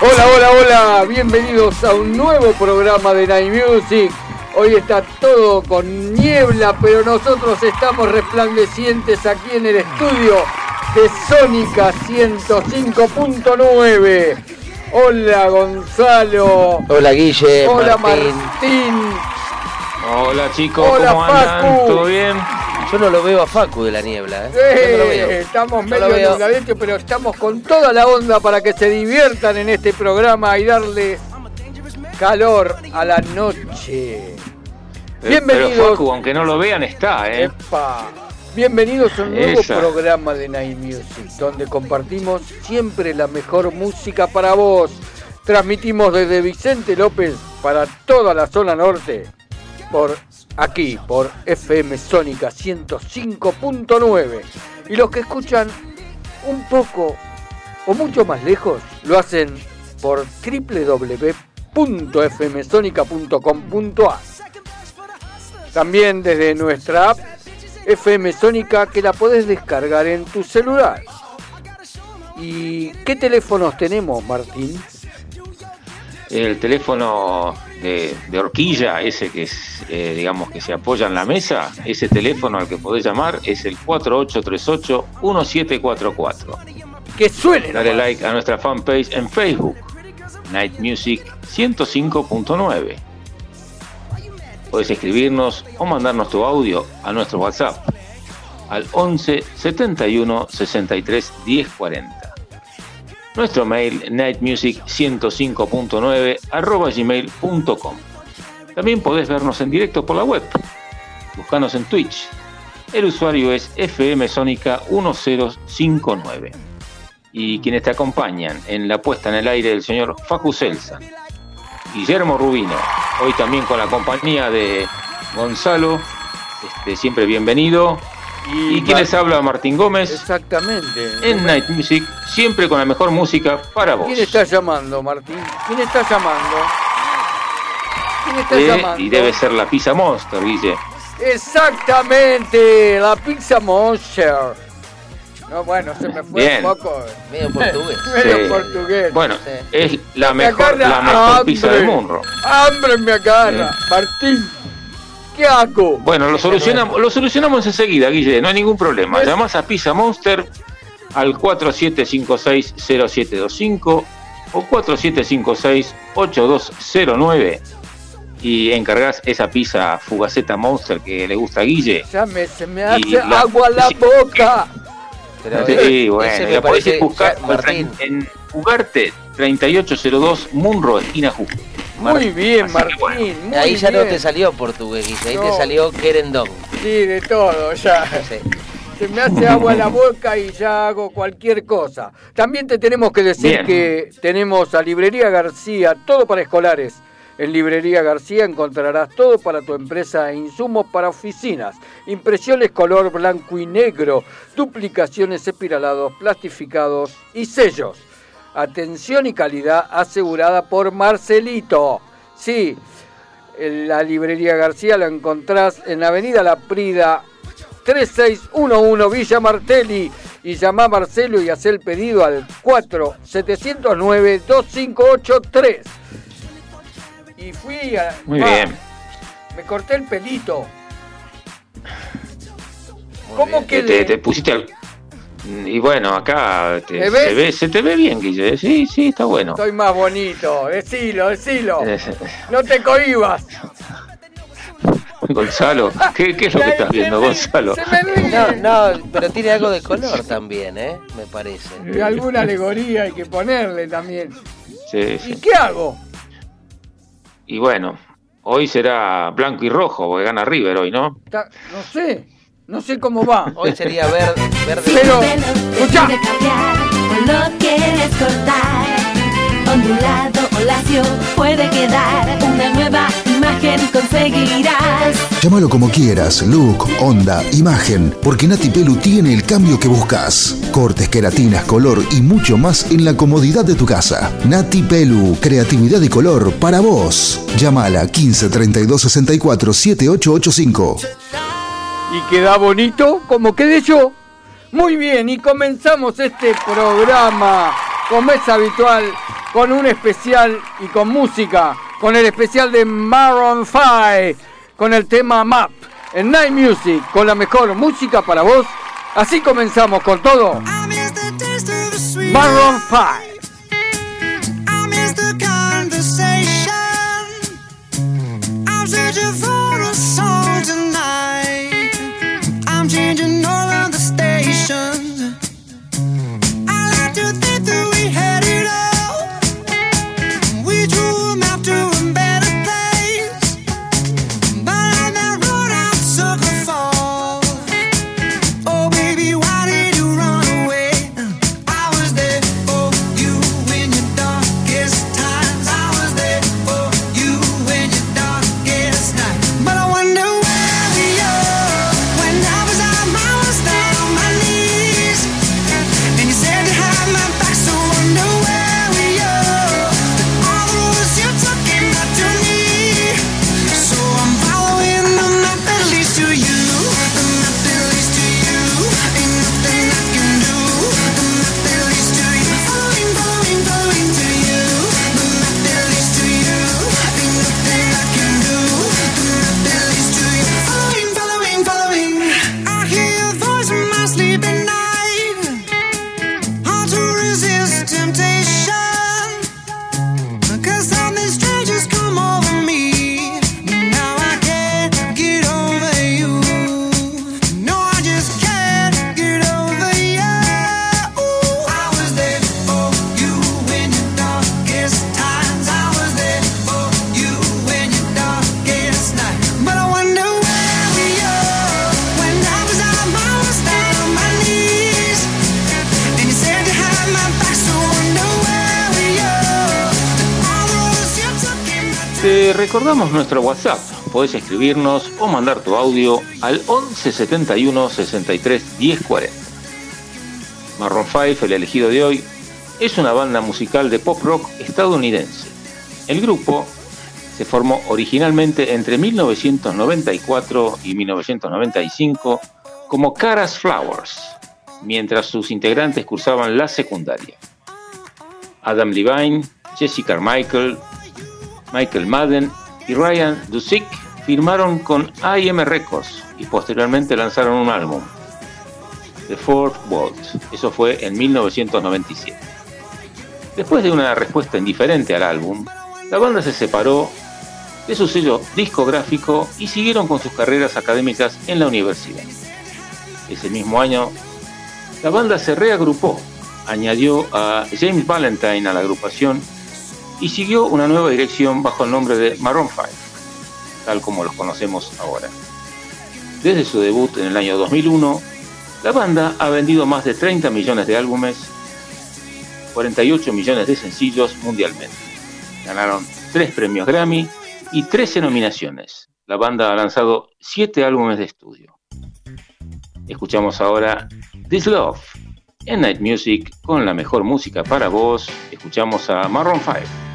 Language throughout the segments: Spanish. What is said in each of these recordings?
Hola, hola, hola, bienvenidos a un nuevo programa de Night Music. Hoy está todo con niebla, pero nosotros estamos resplandecientes aquí en el estudio de Sónica 105.9. Hola Gonzalo. Hola Guille. Hola Martín. Hola chicos, Hola, ¿cómo andan? Facu. ¿Todo bien? Yo no lo veo a Facu de la niebla, ¿eh? Eh, Yo no lo veo. estamos No lo medio veo. nubladete, pero estamos con toda la onda para que se diviertan en este programa y darles calor a la noche. Bienvenidos. Pero Facu, aunque no lo vean, está, ¿eh? Epa. Bienvenidos a un nuevo Esa. programa de Night Music, donde compartimos siempre la mejor música para vos. Transmitimos desde Vicente López para toda la zona norte, por aquí, por FM Sónica 105.9. Y los que escuchan un poco o mucho más lejos, lo hacen por www.fmsonica.com.ar. También desde nuestra app FM Sónica que la podés descargar en tu celular. ¿Y qué teléfonos tenemos, Martín? El teléfono de, de horquilla, ese que es, eh, digamos, que se apoya en la mesa, ese teléfono al que podés llamar es el 4838-1744. Que suene. Dale nomás. like a nuestra fanpage en Facebook, Night Music 105.9. Podés escribirnos o mandarnos tu audio a nuestro WhatsApp al 11 71 63 10 40. Nuestro mail nightmusic105.9 arroba gmail.com. También podés vernos en directo por la web. Buscanos en Twitch. El usuario es FM Sónica 1059 y quienes te acompañan en la puesta en el aire del señor Facu Celsa, Guillermo Rubino, hoy también con la compañía de Gonzalo, este, siempre bienvenido, y quien les habla Martín Gómez Exactamente. en Night Music, siempre con la mejor música para vos. ¿Quién está llamando, Martín? ¿Quién está llamando? ¿Quién está Eh, llamando? y debe ser la Pizza Monster, Guille. Exactamente, la Pizza Monster. No, bueno, se me fue Bien. un poco. Medio portugués. Medio Sí. portugués. Bueno, Sí. es la Me mejor, agarra la mejor hambre. pizza del mundo. Hambre me agarra. Martín, ¿qué hago? Bueno, lo solucionamos, lo solucionamos enseguida, Guille, no hay ningún problema. Es- Llamás a Pizza Monster al 4756-0725 o 4756-8209 y encargás esa pizza fugaceta Monster que le gusta a Guille. Ya me, se me hace la- agua la sí. boca. Pero Sí, ese bueno, la podés buscar ya, Martín, en Ugarte 3802 Munro, esquina Muy bien, Martín. bueno. muy ahí ya no te salió portugués, ahí No. te salió querendón. Sí, de todo, ya. Sí. Se me hace agua la boca y ya hago cualquier cosa. También te tenemos que decir Bien. que tenemos a Librería García, todo para escolares. En Librería García encontrarás todo para tu empresa e insumos para oficinas. Impresiones color blanco y negro, duplicaciones espiralados, plastificados y sellos. Atención y calidad asegurada por Marcelito. Sí, la librería García la encontrás en la avenida La Prida 3611 Villa Martelli y llama a Marcelo y haz el pedido al 4709 2583. Y fui a... Muy ah, bien. Me corté el pelito. Muy ¿Cómo bien. que Te, te pusiste. Y bueno, acá te- se, ve, se te ve bien, Guille. Sí, sí, está bueno. Estoy más bonito? Decilo, decilo. Eh, No te cohibas. Gonzalo, ¿qué, qué es lo que estás viendo, Gonzalo? Se me ríe. No, no, pero tiene algo de color también, ¿eh? Me parece. Y alguna alegoría hay que ponerle también. Sí, ¿Y sí. qué hago? Y bueno, hoy será blanco y rojo, porque gana River hoy, ¿no? No sé, no sé cómo va. Hoy sería verde, verde. Pero, Pelo te escuchá. quiere cambiar, o lo quieres cortar. quedar. Una nueva imagen conseguirás. Llámalo como quieras, look, onda, imagen, porque Nati Pelu tiene el cambio que buscas. Cortes, queratinas, color y mucho más en la comodidad de tu casa. Nati Pelu, creatividad y color para vos. Llámala 15 32 64 7885. ¿Y queda bonito como quedé yo? Muy bien, y comenzamos este programa, como es habitual, con un especial y con música, con el especial de Maroon 5, con el tema Map, en Night Music, con la mejor música para vos. Así comenzamos con todo. Maroon 5. Recordamos nuestro WhatsApp. Podés escribirnos o mandar tu audio al 11 71 63 10 40. Marron 5, el elegido de hoy, es una banda musical de pop rock estadounidense. El grupo se formó originalmente entre 1994 y 1995 como Caras Flowers, mientras sus integrantes cursaban la secundaria. Adam Levine, Jesse Carmichael, Michael Madden y Ryan Dusick firmaron con IM Records y posteriormente lanzaron un álbum, The Fourth Waltz. Eso fue en 1997. Después de una respuesta indiferente al álbum, la banda se separó de su sello discográfico y siguieron con sus carreras académicas en la universidad. Ese mismo año, la banda se reagrupó, añadió a James Valentine a la agrupación y siguió una nueva dirección bajo el nombre de Maroon 5, tal como los conocemos ahora. Desde su debut en el año 2001, la banda ha vendido más de 30 millones de álbumes, 48 millones de sencillos mundialmente. Ganaron 3 premios Grammy y 13 nominaciones. La banda ha lanzado 7 álbumes de estudio. Escuchamos ahora This Love en Night Music con la mejor música para vos. Escuchamos a Maroon 5.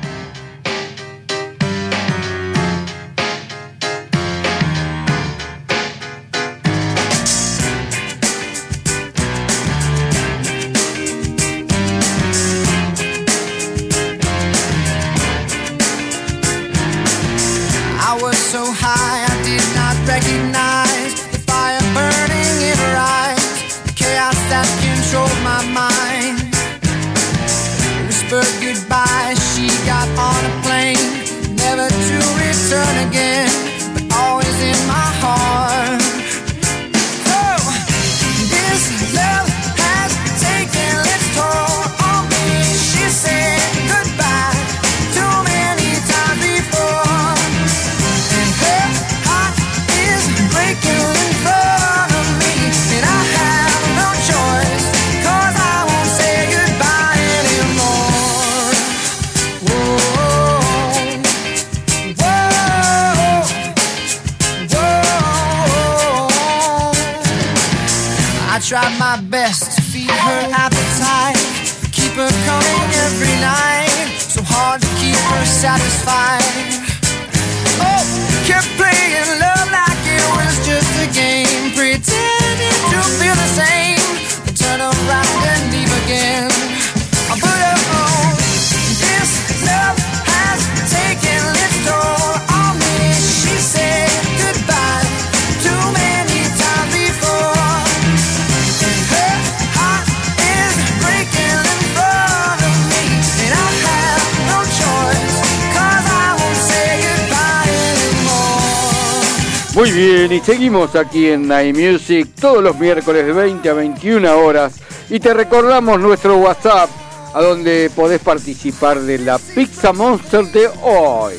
Seguimos aquí en Night Music todos los miércoles de 20 a 21 horas. Y te recordamos nuestro WhatsApp, a donde podés participar de la Pizza Monster de hoy.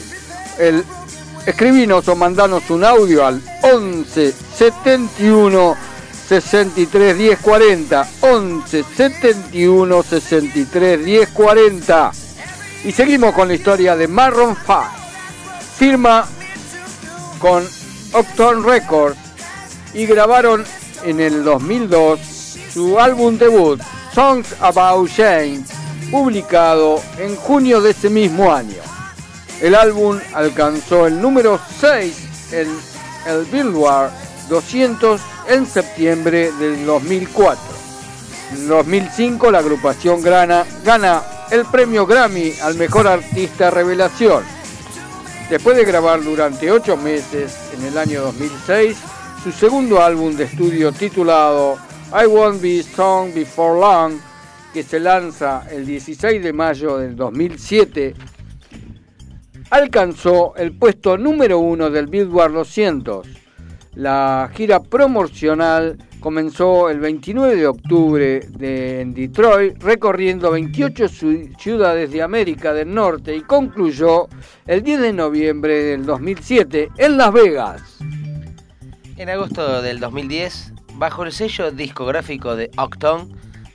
El, escribinos o mandanos un audio al 11 71 63 10 40. 11 71 63 10 40. Y seguimos con la historia de Marron 5. Firma con Octon Records y grabaron en el 2002 su álbum debut Songs About Jane, publicado en junio de ese mismo año. El álbum alcanzó el número 6 en el Billboard 200 en septiembre del 2004. En 2005 la agrupación gana, gana el premio Grammy al mejor artista revelación. Después de grabar durante ocho meses en el año 2006 su segundo álbum de estudio titulado I Won't Be Strong Before Long, que se lanza el 16 de mayo del 2007, alcanzó el puesto número uno del Billboard 200. La gira promocional comenzó el 29 de octubre en Detroit, recorriendo 28 ci- ciudades de América del Norte y concluyó el 10 de noviembre del 2007 en Las Vegas. En agosto del 2010, bajo el sello discográfico de Octone,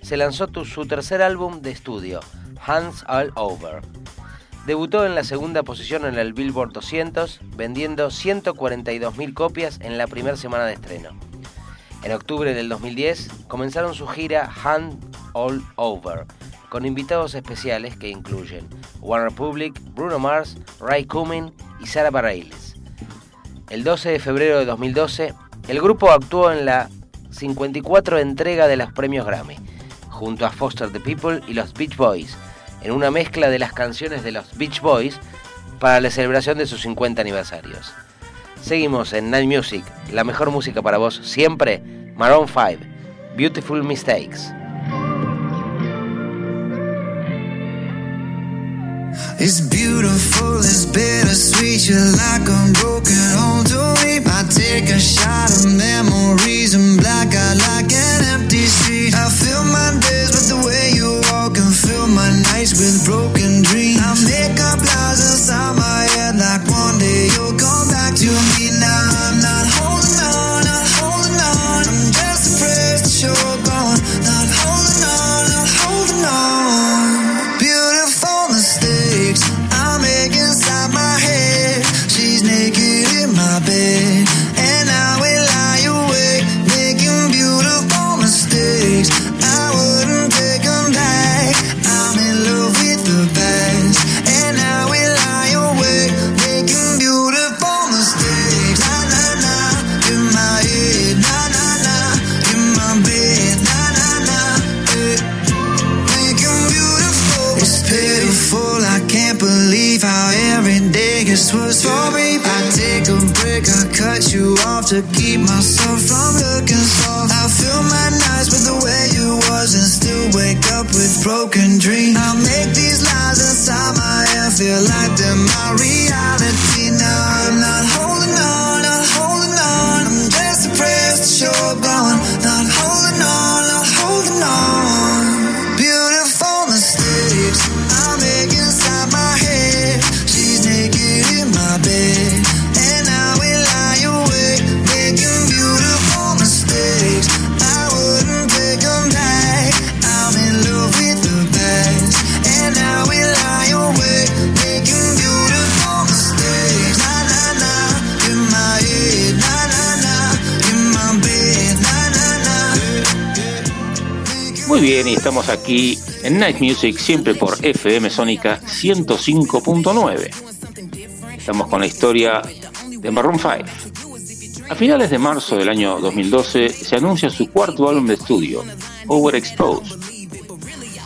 se lanzó su tercer álbum de estudio, Hands All Over. Debutó en la segunda posición en el Billboard 200, vendiendo 142.000 copias en la primera semana de estreno. En octubre del 2010 comenzaron su gira Hand All Over, con invitados especiales que incluyen One Republic, Bruno Mars, Ray Cumming y Sarah Bareilles. El 12 de febrero de 2012, el grupo actuó en la 54 entrega de los premios Grammy, junto a Foster the People y los Beach Boys, en una mezcla de las canciones de los Beach Boys para la celebración de sus 50 aniversarios. Seguimos en Night Music, la mejor música para vos siempre, Maroon 5, Beautiful Mistakes. It's beautiful, it's bittersweet. You're like a broken home to me. I take a shot of memories and black out like an empty street. I fill my days with the way you walk and fill my nights with broken to keep myself from looking soft. I fill my nights with the way you was and still wake up with broken dreams. I make these lies inside my head feel like they're my reality. Now I'm not holding bien, y estamos aquí en Night Music, siempre por FM Sónica 105.9. Estamos con la historia de Maroon 5. A finales de marzo del año 2012 se anuncia su cuarto álbum de estudio, Overexposed,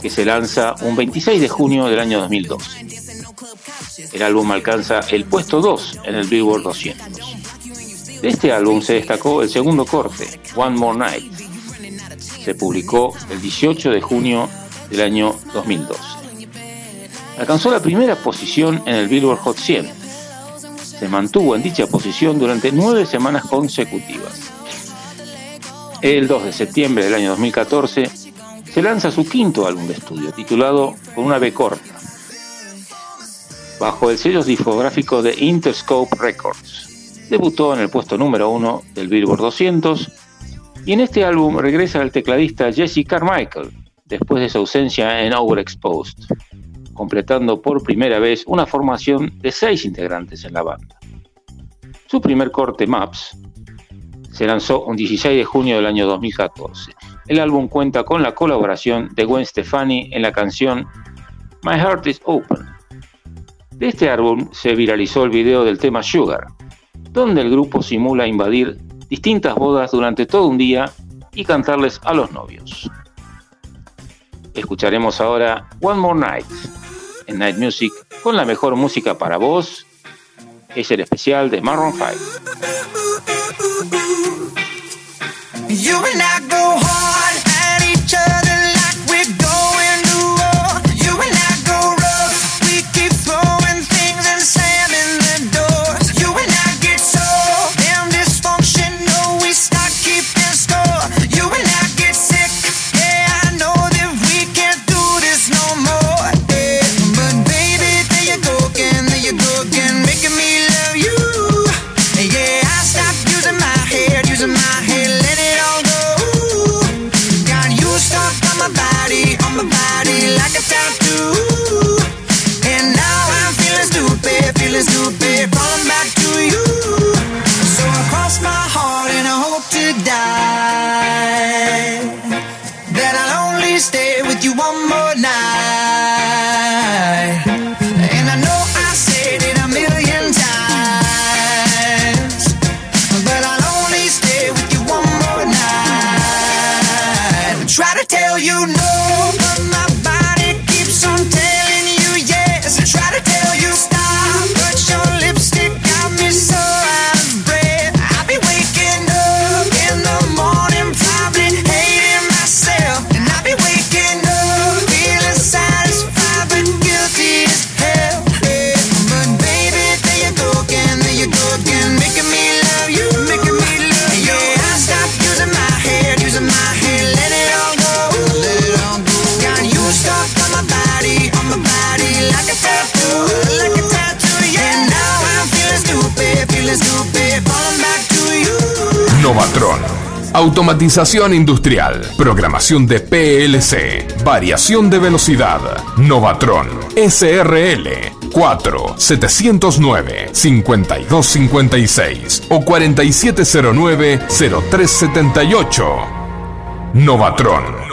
que se lanza un 26 de junio del año 2012. El álbum alcanza el puesto 2 en el Billboard 200. De este álbum se destacó el segundo corte, One More Night. Se publicó el 18 de junio del año 2012. Alcanzó la primera posición en el Billboard Hot 100. Se mantuvo en dicha posición durante nueve semanas consecutivas. El 2 de septiembre del año 2014 se lanza su quinto álbum de estudio, titulado Con una B corta, bajo el sello discográfico de Interscope Records. Debutó en el puesto número uno del Billboard 200 y en este álbum regresa el tecladista Jesse Carmichael después de su ausencia en Overexposed, completando por primera vez una formación de seis integrantes en la banda. Su primer corte, Maps, se lanzó un 16 de junio del año 2014. El álbum cuenta con la colaboración de Gwen Stefani en la canción My Heart is Open. De este álbum se viralizó el video del tema Sugar, donde el grupo simula invadir distintas bodas durante todo un día y cantarles a los novios. Escucharemos ahora One More Night en Night Music con la mejor música para vos. Es el especial de Maroon 5. Novatron. Automatización industrial, programación de PLC, variación de velocidad. Novatron SRL 4 709 5256 o 4709 0378. Novatron.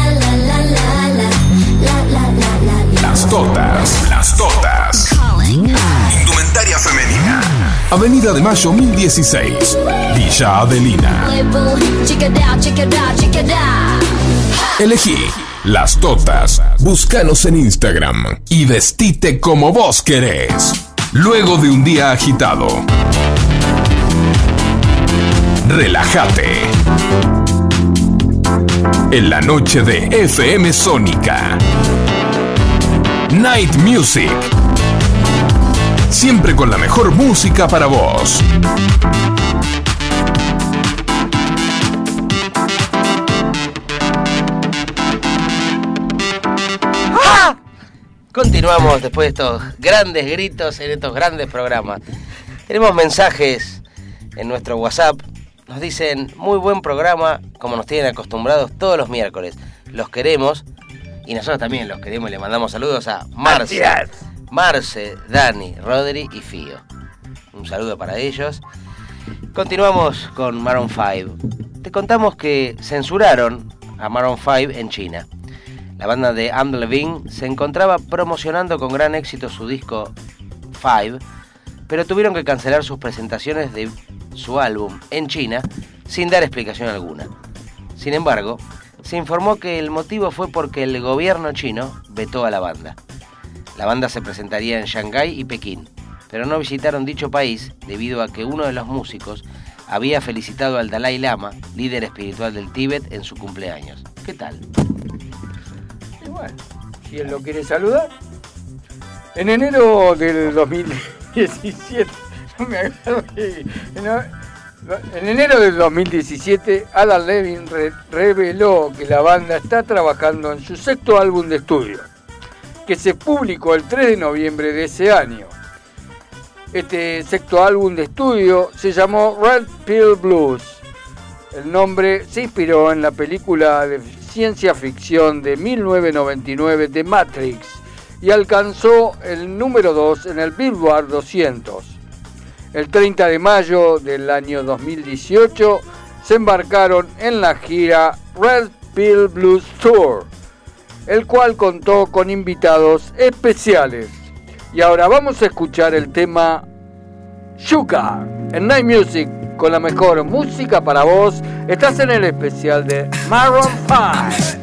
totas. Las totas. Indumentaria femenina. Avenida de Mayo 1016. Villa Adelina. Elegí las totas. Búscanos en Instagram y vestite como vos querés. Luego de un día agitado. Relájate. En la noche de FM Sónica. Night Music. Siempre con la mejor música para vos. Continuamos después de estos grandes gritos en estos grandes programas. Tenemos mensajes en nuestro WhatsApp. Nos dicen, muy buen programa, como nos tienen acostumbrados todos los miércoles. Los queremos y nosotros también los queremos y le mandamos saludos a Marce, Marce, Dani, Rodri y Fío. Un saludo para ellos. Continuamos con Maroon 5. Te contamos que censuraron a Maroon 5 en China. La banda de Am Levine se encontraba promocionando con gran éxito su disco 5, pero tuvieron que cancelar sus presentaciones de su álbum en China sin dar explicación alguna. Sin embargo, se informó que el motivo fue porque el gobierno chino vetó a la banda. La banda se presentaría en Shanghái y Pekín, pero no visitaron dicho país debido a que uno de los músicos había felicitado al Dalai Lama, líder espiritual del Tíbet, en su cumpleaños. ¿Qué tal? Y si él lo quiere saludar. En enero del 2017, no me acuerdo no, en enero del 2017, Alan Levin re- reveló que la banda está trabajando en su sexto álbum de estudio, que se publicó el 3 de noviembre de ese año. Este sexto álbum de estudio se llamó Red Pill Blues. El nombre se inspiró en la película de ciencia ficción de 1999 de Matrix y alcanzó el número 2 en el Billboard 200. El 30 de mayo del año 2018 se embarcaron en la gira Red Pill Blues Tour, el cual contó con invitados especiales. Y ahora vamos a escuchar el tema Sugar en Night Music con la mejor música para vos. Estás en el especial de Maroon 5.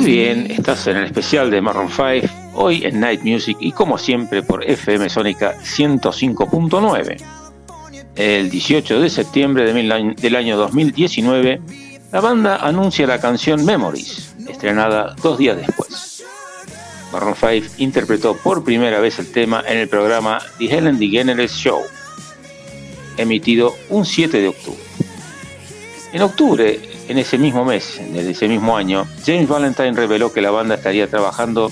Muy bien, estás en el especial de Maroon 5, hoy en Night Music y como siempre por FM Sónica 105.9. El 18 de septiembre del año 2019, la banda anuncia la canción Memories, estrenada dos días después. Maroon 5 interpretó por primera vez el tema en el programa The Helen DeGeneres Show, emitido un 7 de octubre. En octubre, en ese mismo mes, de ese mismo año, James Valentine reveló que la banda estaría trabajando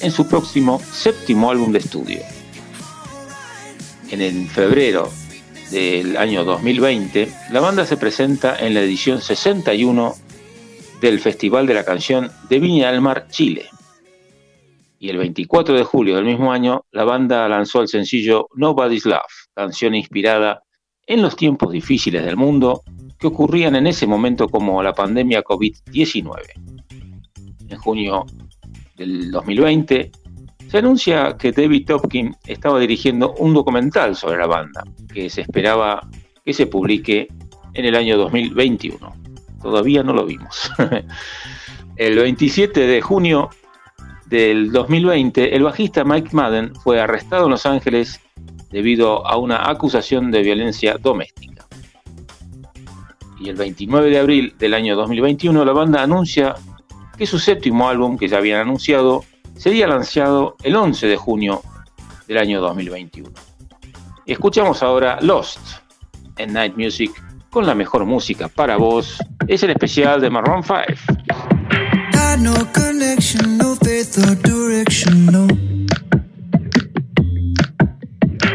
en su próximo séptimo álbum de estudio. En febrero del año 2020, la banda se presenta en la edición 61 del Festival de la Canción de Viña del Mar, Chile. Y el 24 de julio del mismo año, la banda lanzó el sencillo Nobody's Love, canción inspirada en los tiempos difíciles del mundo que ocurrían en ese momento como la pandemia COVID-19. En junio del 2020, se anuncia que David Topkin estaba dirigiendo un documental sobre la banda, que se esperaba que se publique en el año 2021. Todavía no lo vimos. el 27 de junio del 2020, el bajista Mike Madden fue arrestado en Los Ángeles debido a una acusación de violencia doméstica. Y el 29 de abril del año 2021, la banda anuncia que su séptimo álbum, que ya habían anunciado, sería lanzado el 11 de junio del año 2021. Y escuchamos ahora Lost en Night Music con la mejor música para vos. Es el especial de Marron 5. Got no connection, no faith or direction, no.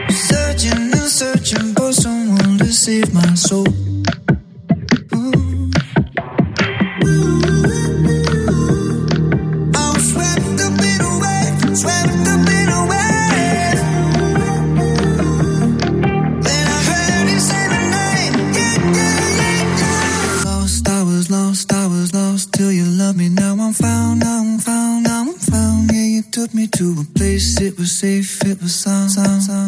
Searching and searching for someone to save my soul. Sound, sound.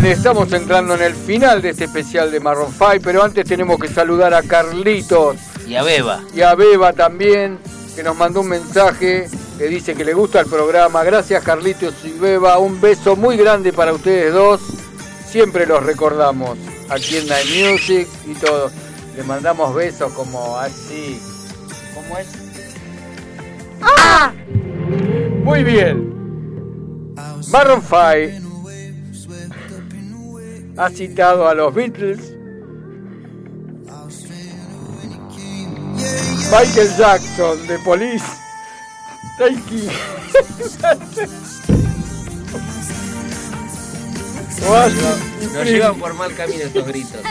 Bien, estamos entrando en el final de este especial de Marron 5, pero antes tenemos que saludar a Carlitos Y a Beba. y a Beba también, que nos mandó un mensaje que dice que le gusta el programa. Gracias Carlitos y Beba, un beso muy grande para ustedes dos. Siempre los recordamos aquí en Night Music y todo. Le mandamos besos como así. ¿Cómo es? ¡Ah! Muy bien. Maroon 5 ha citado a los Beatles, Michael Jackson de Police, y Nos llevan por mal camino estos gritos.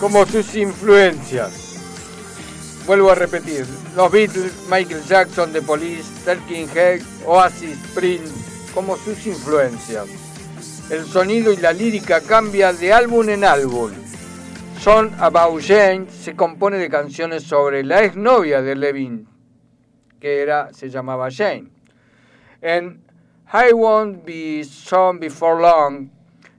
como sus influencias. Vuelvo a repetir, los Beatles, Michael Jackson de Police, Talking Head, Oasis, Prince, como sus influencias. El sonido y la lírica cambia de álbum en álbum. Song About Jane se compone de canciones sobre la exnovia de Levin, que era, se llamaba Jane. En I Won't Be Song Before Long,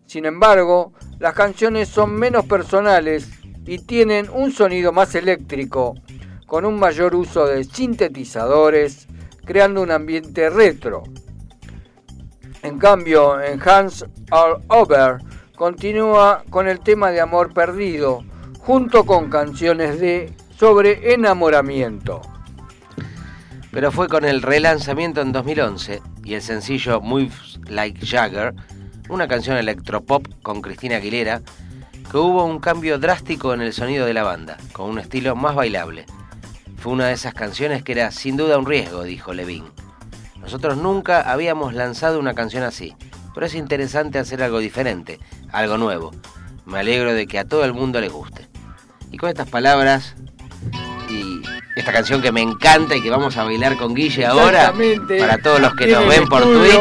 sin embargo, las canciones son menos personales y tienen un sonido más eléctrico, con un mayor uso de sintetizadores, creando un ambiente retro. En cambio, en Hands All Over continúa con el tema de amor perdido, junto con canciones de sobre enamoramiento. Pero fue con el relanzamiento en 2011 y el sencillo Moves Like Jagger, una canción electropop con Cristina Aguilera, que hubo un cambio drástico en el sonido de la banda, con un estilo más bailable. Fue una de esas canciones que era sin duda un riesgo, dijo Levin. Nosotros nunca habíamos lanzado una canción así, pero es interesante hacer algo diferente, algo nuevo. Me alegro de que a todo el mundo les guste. Y con estas palabras y esta canción que me encanta y que vamos a bailar con Guille ahora, para todos los que nos ven por. Twitch,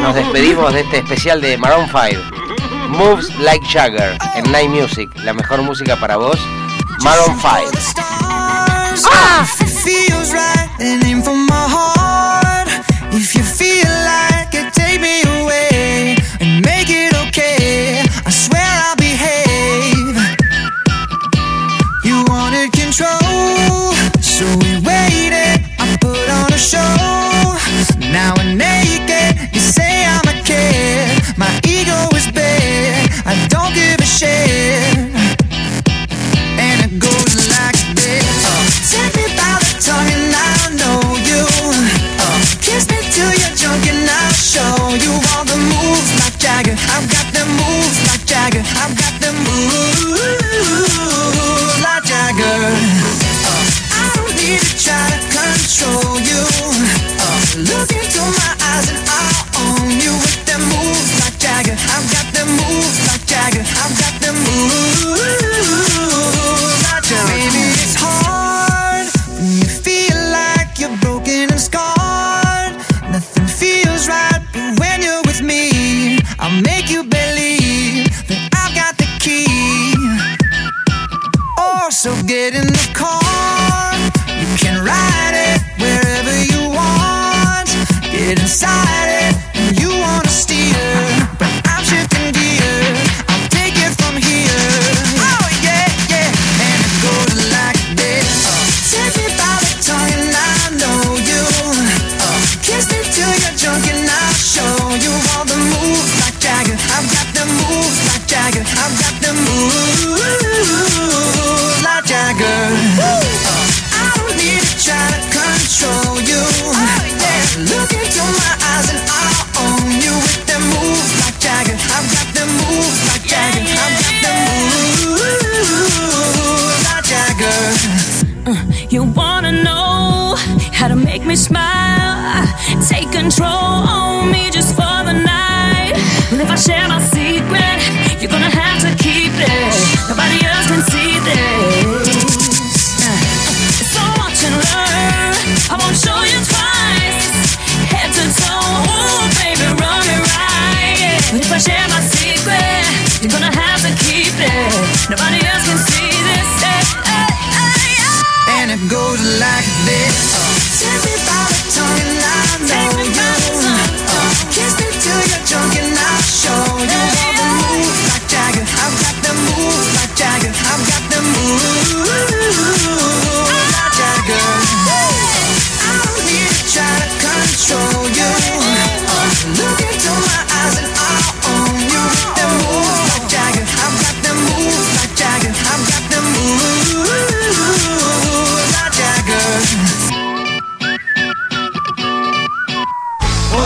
nos despedimos de este especial de Maroon 5. Moves Like Jagger en Night Music, la mejor música para vos. Maroon 5. Stars, If you feel like it, take me away and make it okay. I swear I'll behave. You wanted control, so we waited. I put on a show. Now you the moves like Jagger. I've got the moves like Jagger. I've got the moves like Jagger. Uh, I don't need to try to control car. You can ride it wherever you want. Get inside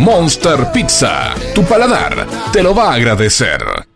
Monster Pizza, tu paladar te lo va a agradecer.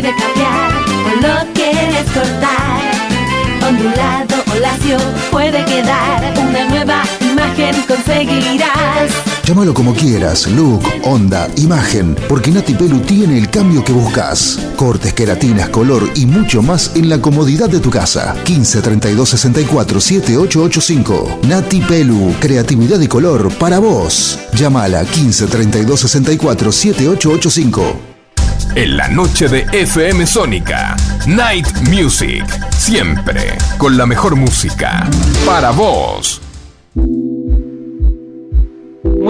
Pide cambiar o lo quieres cortar, ondulado o lacio puede quedar. Una nueva imagen conseguirás. Llámalo como quieras, look, onda, imagen, porque Nati Pelu tiene el cambio que buscas. Cortes, queratinas, color y mucho más en la comodidad de tu casa. 15 32 64 7885. Nati Pelu, creatividad y color para vos. Llámala 15 32 64 7885. En la noche de FM Sónica, Night Music, siempre con la mejor música. Para vos. Muy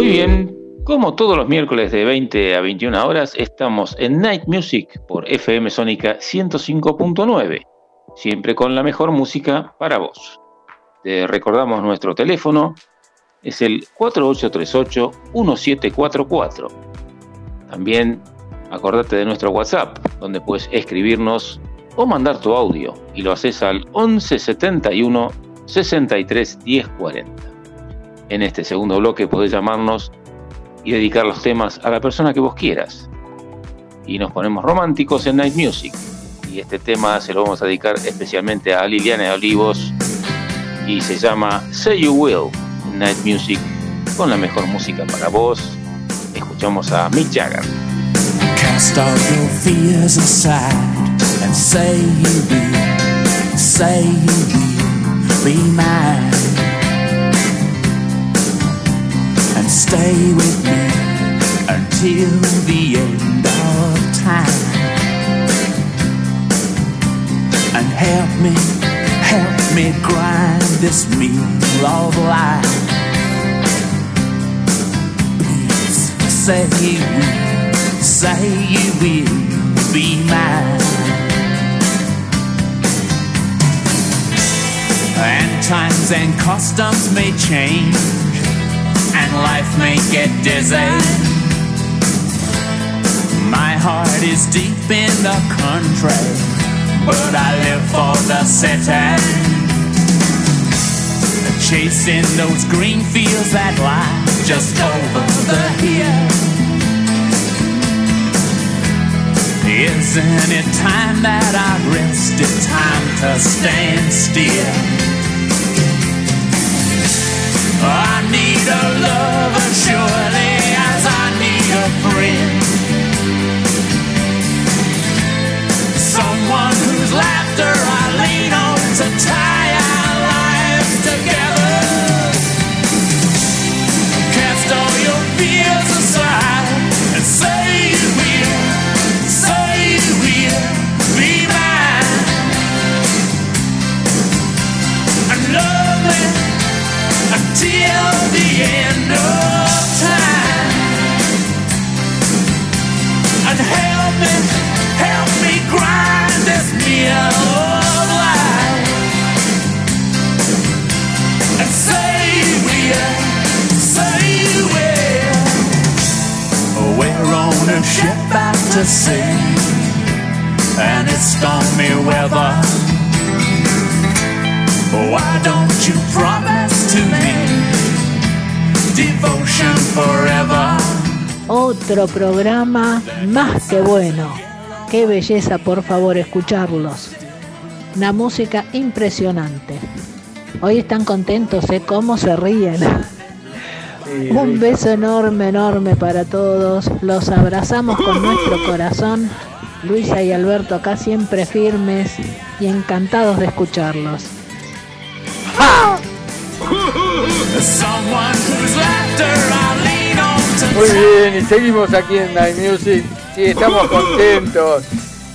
bien, como todos los miércoles de 20 a 21 horas, estamos en Night Music por FM Sónica 105.9. siempre con la mejor música para vos. Te recordamos nuestro teléfono, es el 4838-1744. También acordate de nuestro WhatsApp, donde puedes escribirnos o mandar tu audio y lo haces al 1171 63 1040. En este segundo bloque podés llamarnos y dedicar los temas a la persona que vos quieras. Y nos ponemos románticos en Night Music. Y este tema se lo vamos a dedicar especialmente a Liliana de Olivos y se llama Say You Will Night Music con la mejor música para vos. Escuchamos a Mick Jagger. Cast all your fears aside and say you will, say you will be mine. And stay with me until the end of time. And help me, help me grind this meal of life. Please say will, say you will be mine. And times and customs may change, and life may get dizzy. My heart is deep in the country, but I live for the city. Chasing those green fields that lie just over the hill. Isn't it time that I rest? rested? Time to stand still. Otro programa más que bueno. Qué belleza, por favor, escucharlos. Una música impresionante. Hoy están contentos, ¿eh? Cómo se ríen. Un beso enorme, enorme para todos. Los abrazamos con nuestro corazón. Luisa y Alberto acá siempre firmes y encantados de escucharlos. Muy bien, y seguimos aquí en Night Music. Sí, estamos contentos.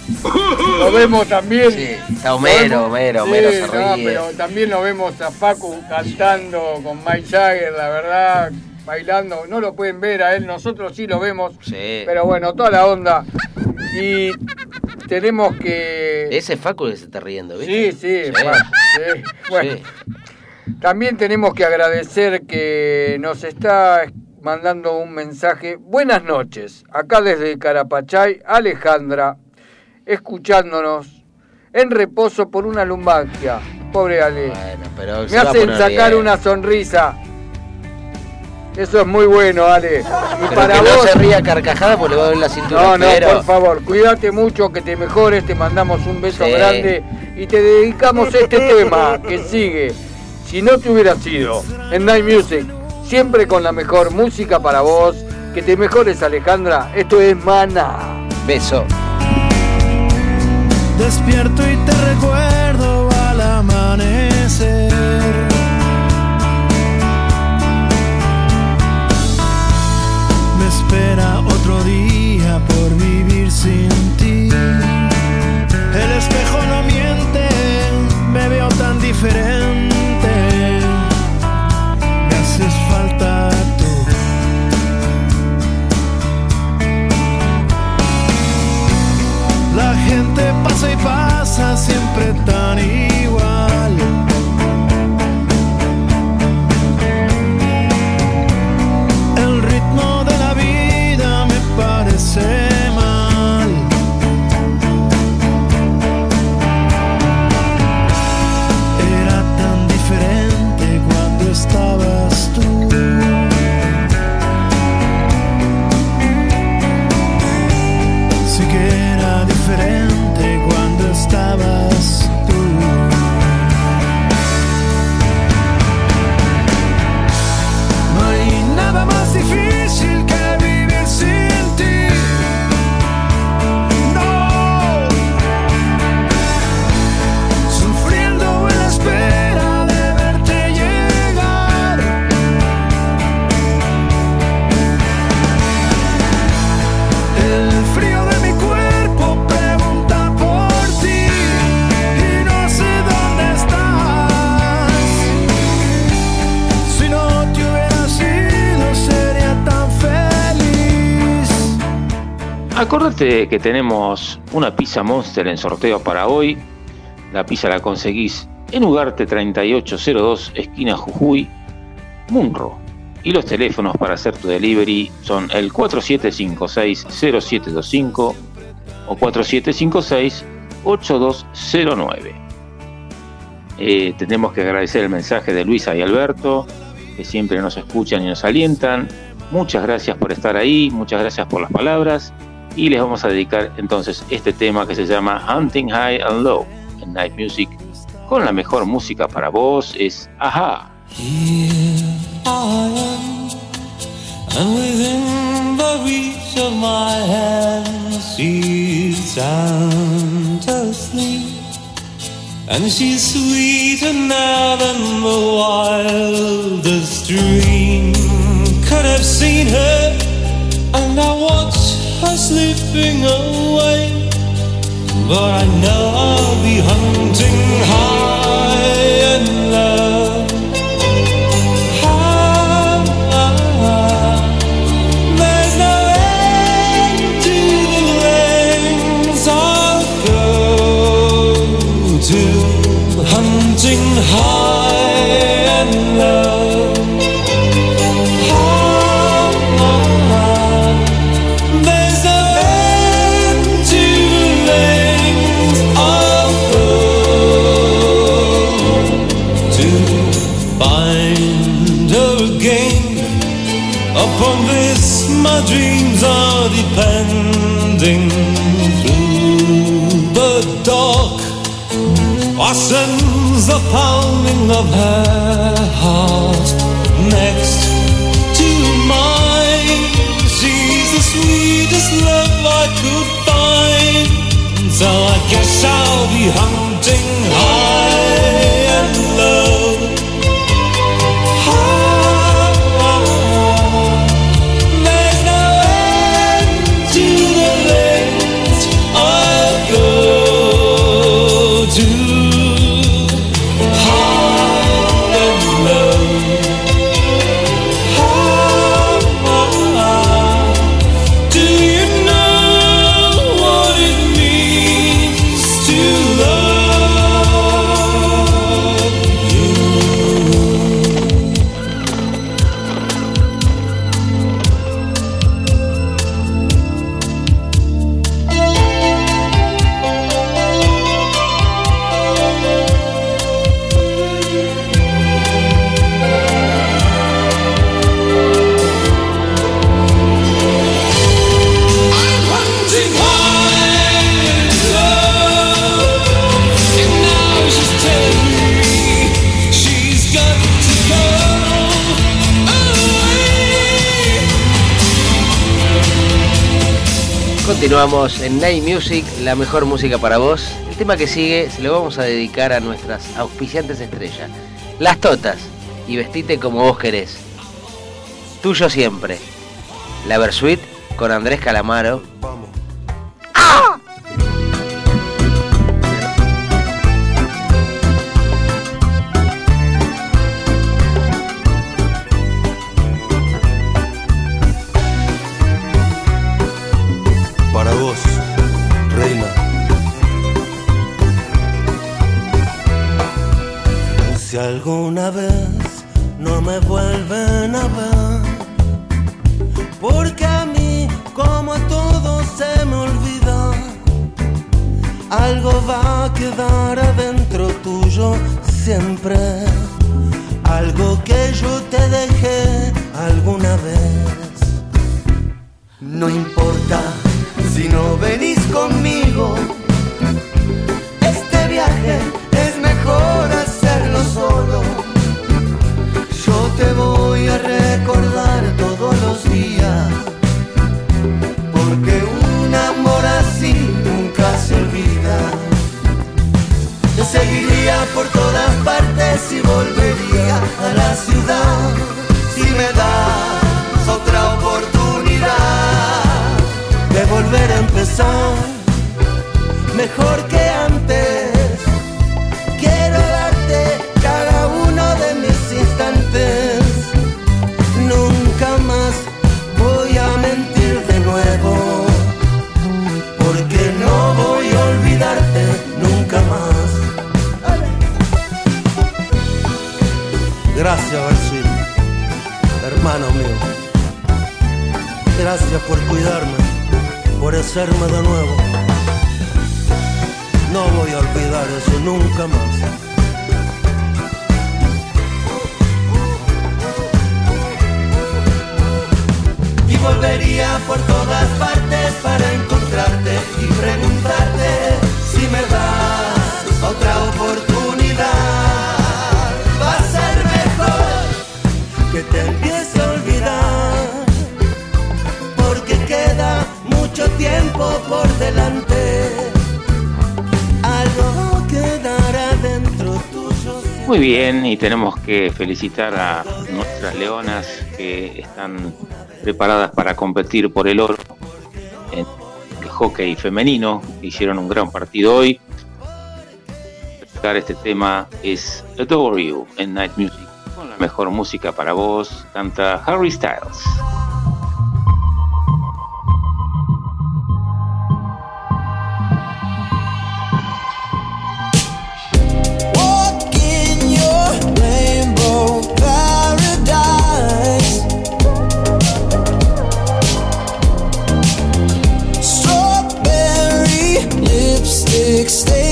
Lo vemos también. Sí, está Homero, Homero, Homero se no, ríe. pero también lo vemos a Facu cantando con Mike Jagger, la verdad, bailando. No lo pueden ver a él, nosotros sí lo vemos. Sí. Pero bueno, toda la onda. Y tenemos que. Ese Facu que se está riendo, ¿viste? Sí, sí, sí. Bueno, también tenemos que agradecer que nos está mandando un mensaje. Buenas noches, acá desde Carapachay, Alejandra, escuchándonos en reposo por una lumbalgia. Pobre Ale. Bueno, pero Me hacen sacar bien. una sonrisa. Eso es muy bueno, Ale. Y Pero para que vos, no se ría carcajada porque le va a doler la cintura. no, no, pero... por favor, cuídate mucho, que te mejores, te mandamos un beso Sí. grande y te dedicamos este tema que sigue. Si no te hubiera sido en Night Music, siempre con la mejor música para vos, que te mejores Alejandra, esto es Mana. Beso. Despierto y te recuerdo al amanecer. Siempre que tenemos una pizza Monster en sorteo para hoy. La pizza la conseguís en Ugarte 3802, esquina Jujuy, Munro. Y los teléfonos para hacer tu delivery son el 4756-0725 o 4756-8209. Eh, tenemos que agradecer el mensaje de Luisa y Alberto, que siempre nos escuchan y nos alientan. Muchas gracias por estar ahí, muchas gracias por las palabras. Y les vamos a dedicar entonces este tema que se llama Hunting High and Low en Night Music. Con la mejor música para vos es Aja. And she's sweeter now than the wildest dream could have seen her. And I watch her slipping away. But I know I'll be hunting high and low. Continuamos en Night Music, la mejor música para vos. El tema que sigue se lo vamos a dedicar a nuestras auspiciantes estrellas. Las Totas y vestite como vos querés. Tuyo siempre. La Versuit con Andrés Calamaro. Alguna vez no me vuelven a ver, porque a mí, como a todos, se me olvida, algo va a quedar adentro tuyo siempre. Algo que yo te dejé alguna vez. No importa si no venís conmigo. Por todas partes y volvería a la ciudad. Si me das otra oportunidad de volver a empezar, mejor que antes. A nuestras leonas que están preparadas para competir por el oro en hockey femenino. Hicieron un gran partido hoy. Este tema es Adore You en Night Music. Con la mejor música para vos, canta Harry Styles. stay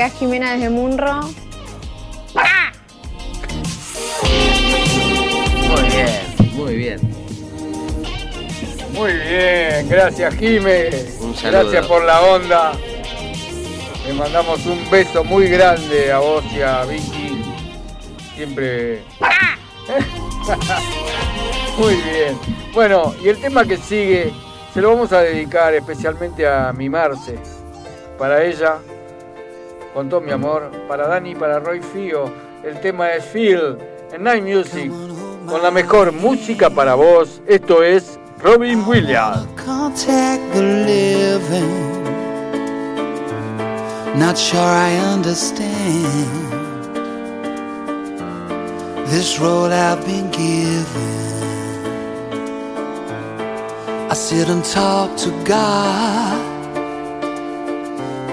Acá es Jimena desde Munro. Muy bien, muy bien. Muy bien, gracias Jime. Un saludo. Gracias por la onda. Le mandamos un beso muy grande a vos y a Vicky. Siempre. muy bien. Bueno, y el tema que sigue se lo vamos a dedicar especialmente a mi Marce. Para ella, con todo mi amor. Para Dani y para Roy Fío. El tema es Feel en Night Music. Con la mejor música para vos. Esto es Robin Williams. Not sure I understand this road I've been given. I sit and talk to God,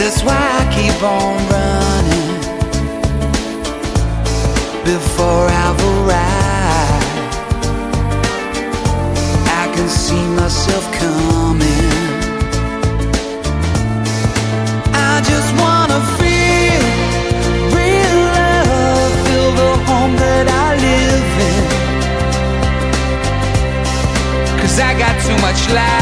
That's why I keep on running before I've arrived. I can see myself coming. I just wanna feel real love, feel the home that I live in. Cause I got too much life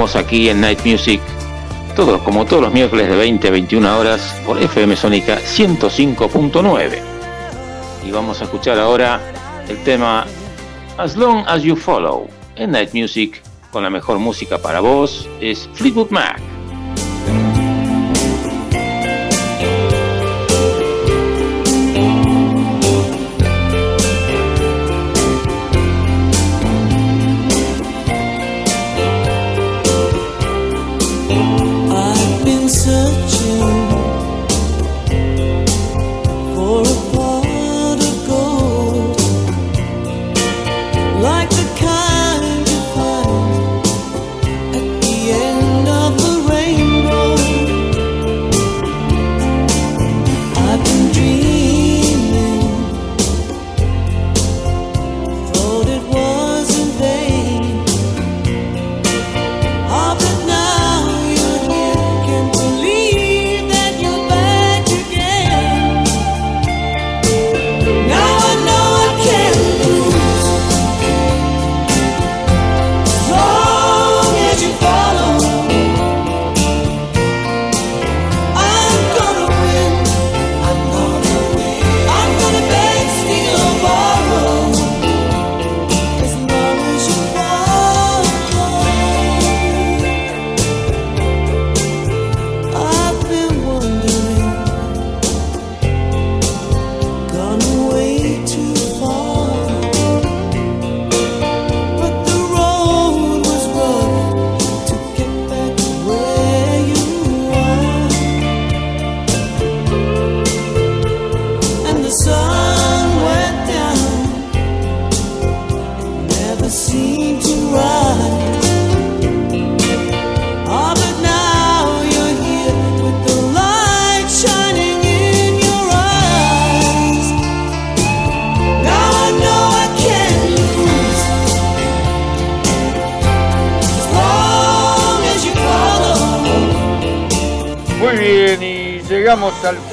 aquí en Night Music, todos, como todos los miércoles de 20 a 21 horas por FM Sónica 105.9. Y vamos a escuchar ahora el tema As Long As You Follow en Night Music con la mejor música para vos es Fleetwood Mac.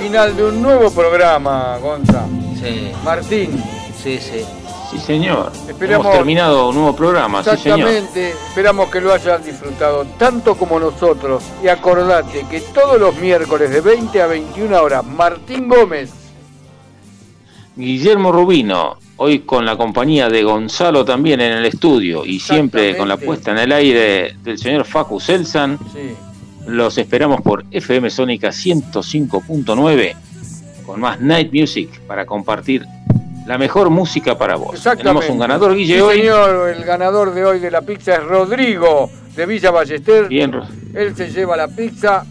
Final de un nuevo programa, Gonza. Sí. Martín. Sí, sí. Sí, señor. Esperamos- Hemos terminado un nuevo programa, sí, señor. Exactamente, esperamos que lo hayan disfrutado tanto como nosotros. Y acordate que todos los miércoles de 20 a 21 horas, Martín Gómez, Guillermo Rubino, hoy con la compañía de Gonzalo también en el estudio y siempre con la puesta en el aire del señor Facu Selsan. sí, Los esperamos por FM Sónica 105.9 con más Night Music para compartir la mejor música para vos. exactamente. Tenemos un ganador, Guille, Sí, hoy. señor, el ganador de hoy de la pizza es Rodrigo de Villa Ballester. Bien, Él se lleva la pizza.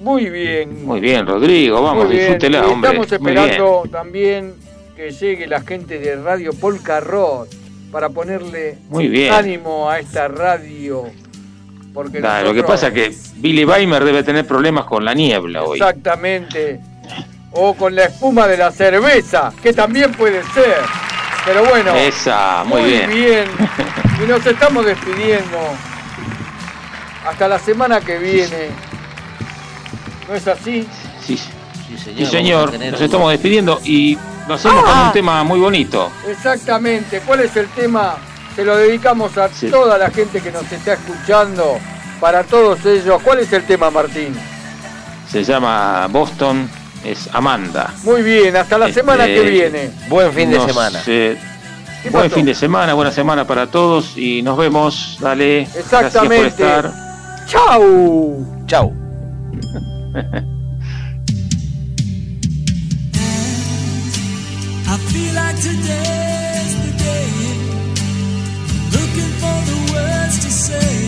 Muy bien. muy bien, Rodrigo, vamos, disfrútela, hombre. Estamos esperando también que llegue la gente de Radio Polka Rock para ponerle Muy bien. ánimo a esta radio. Porque Da, lo que pasa es que Billy Weimer debe tener problemas con la niebla hoy. Exactamente. O con la espuma de la cerveza, que también puede ser. Pero bueno. Esa, muy, bien. Y nos estamos despidiendo. Hasta la semana que viene. ¿No es así? Sí, Sí, señor. sí, señor, nos estamos despidiendo y lo hacemos con Ah. un tema muy bonito. Exactamente. ¿Cuál es el tema? Se lo dedicamos a Sí. toda la gente que nos está escuchando para todos ellos. ¿Cuál es el tema, Martín? Se llama Boston, es Amanda. Muy bien, hasta la Este, semana que viene. Buen fin de Nos, semana. eh, ¿Qué buen pasó? fin de semana, buena semana para todos y nos vemos. Dale. Exactamente. Gracias por estar. ¡Chau! Chau. I feel like today's say.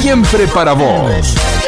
Siempre para vos.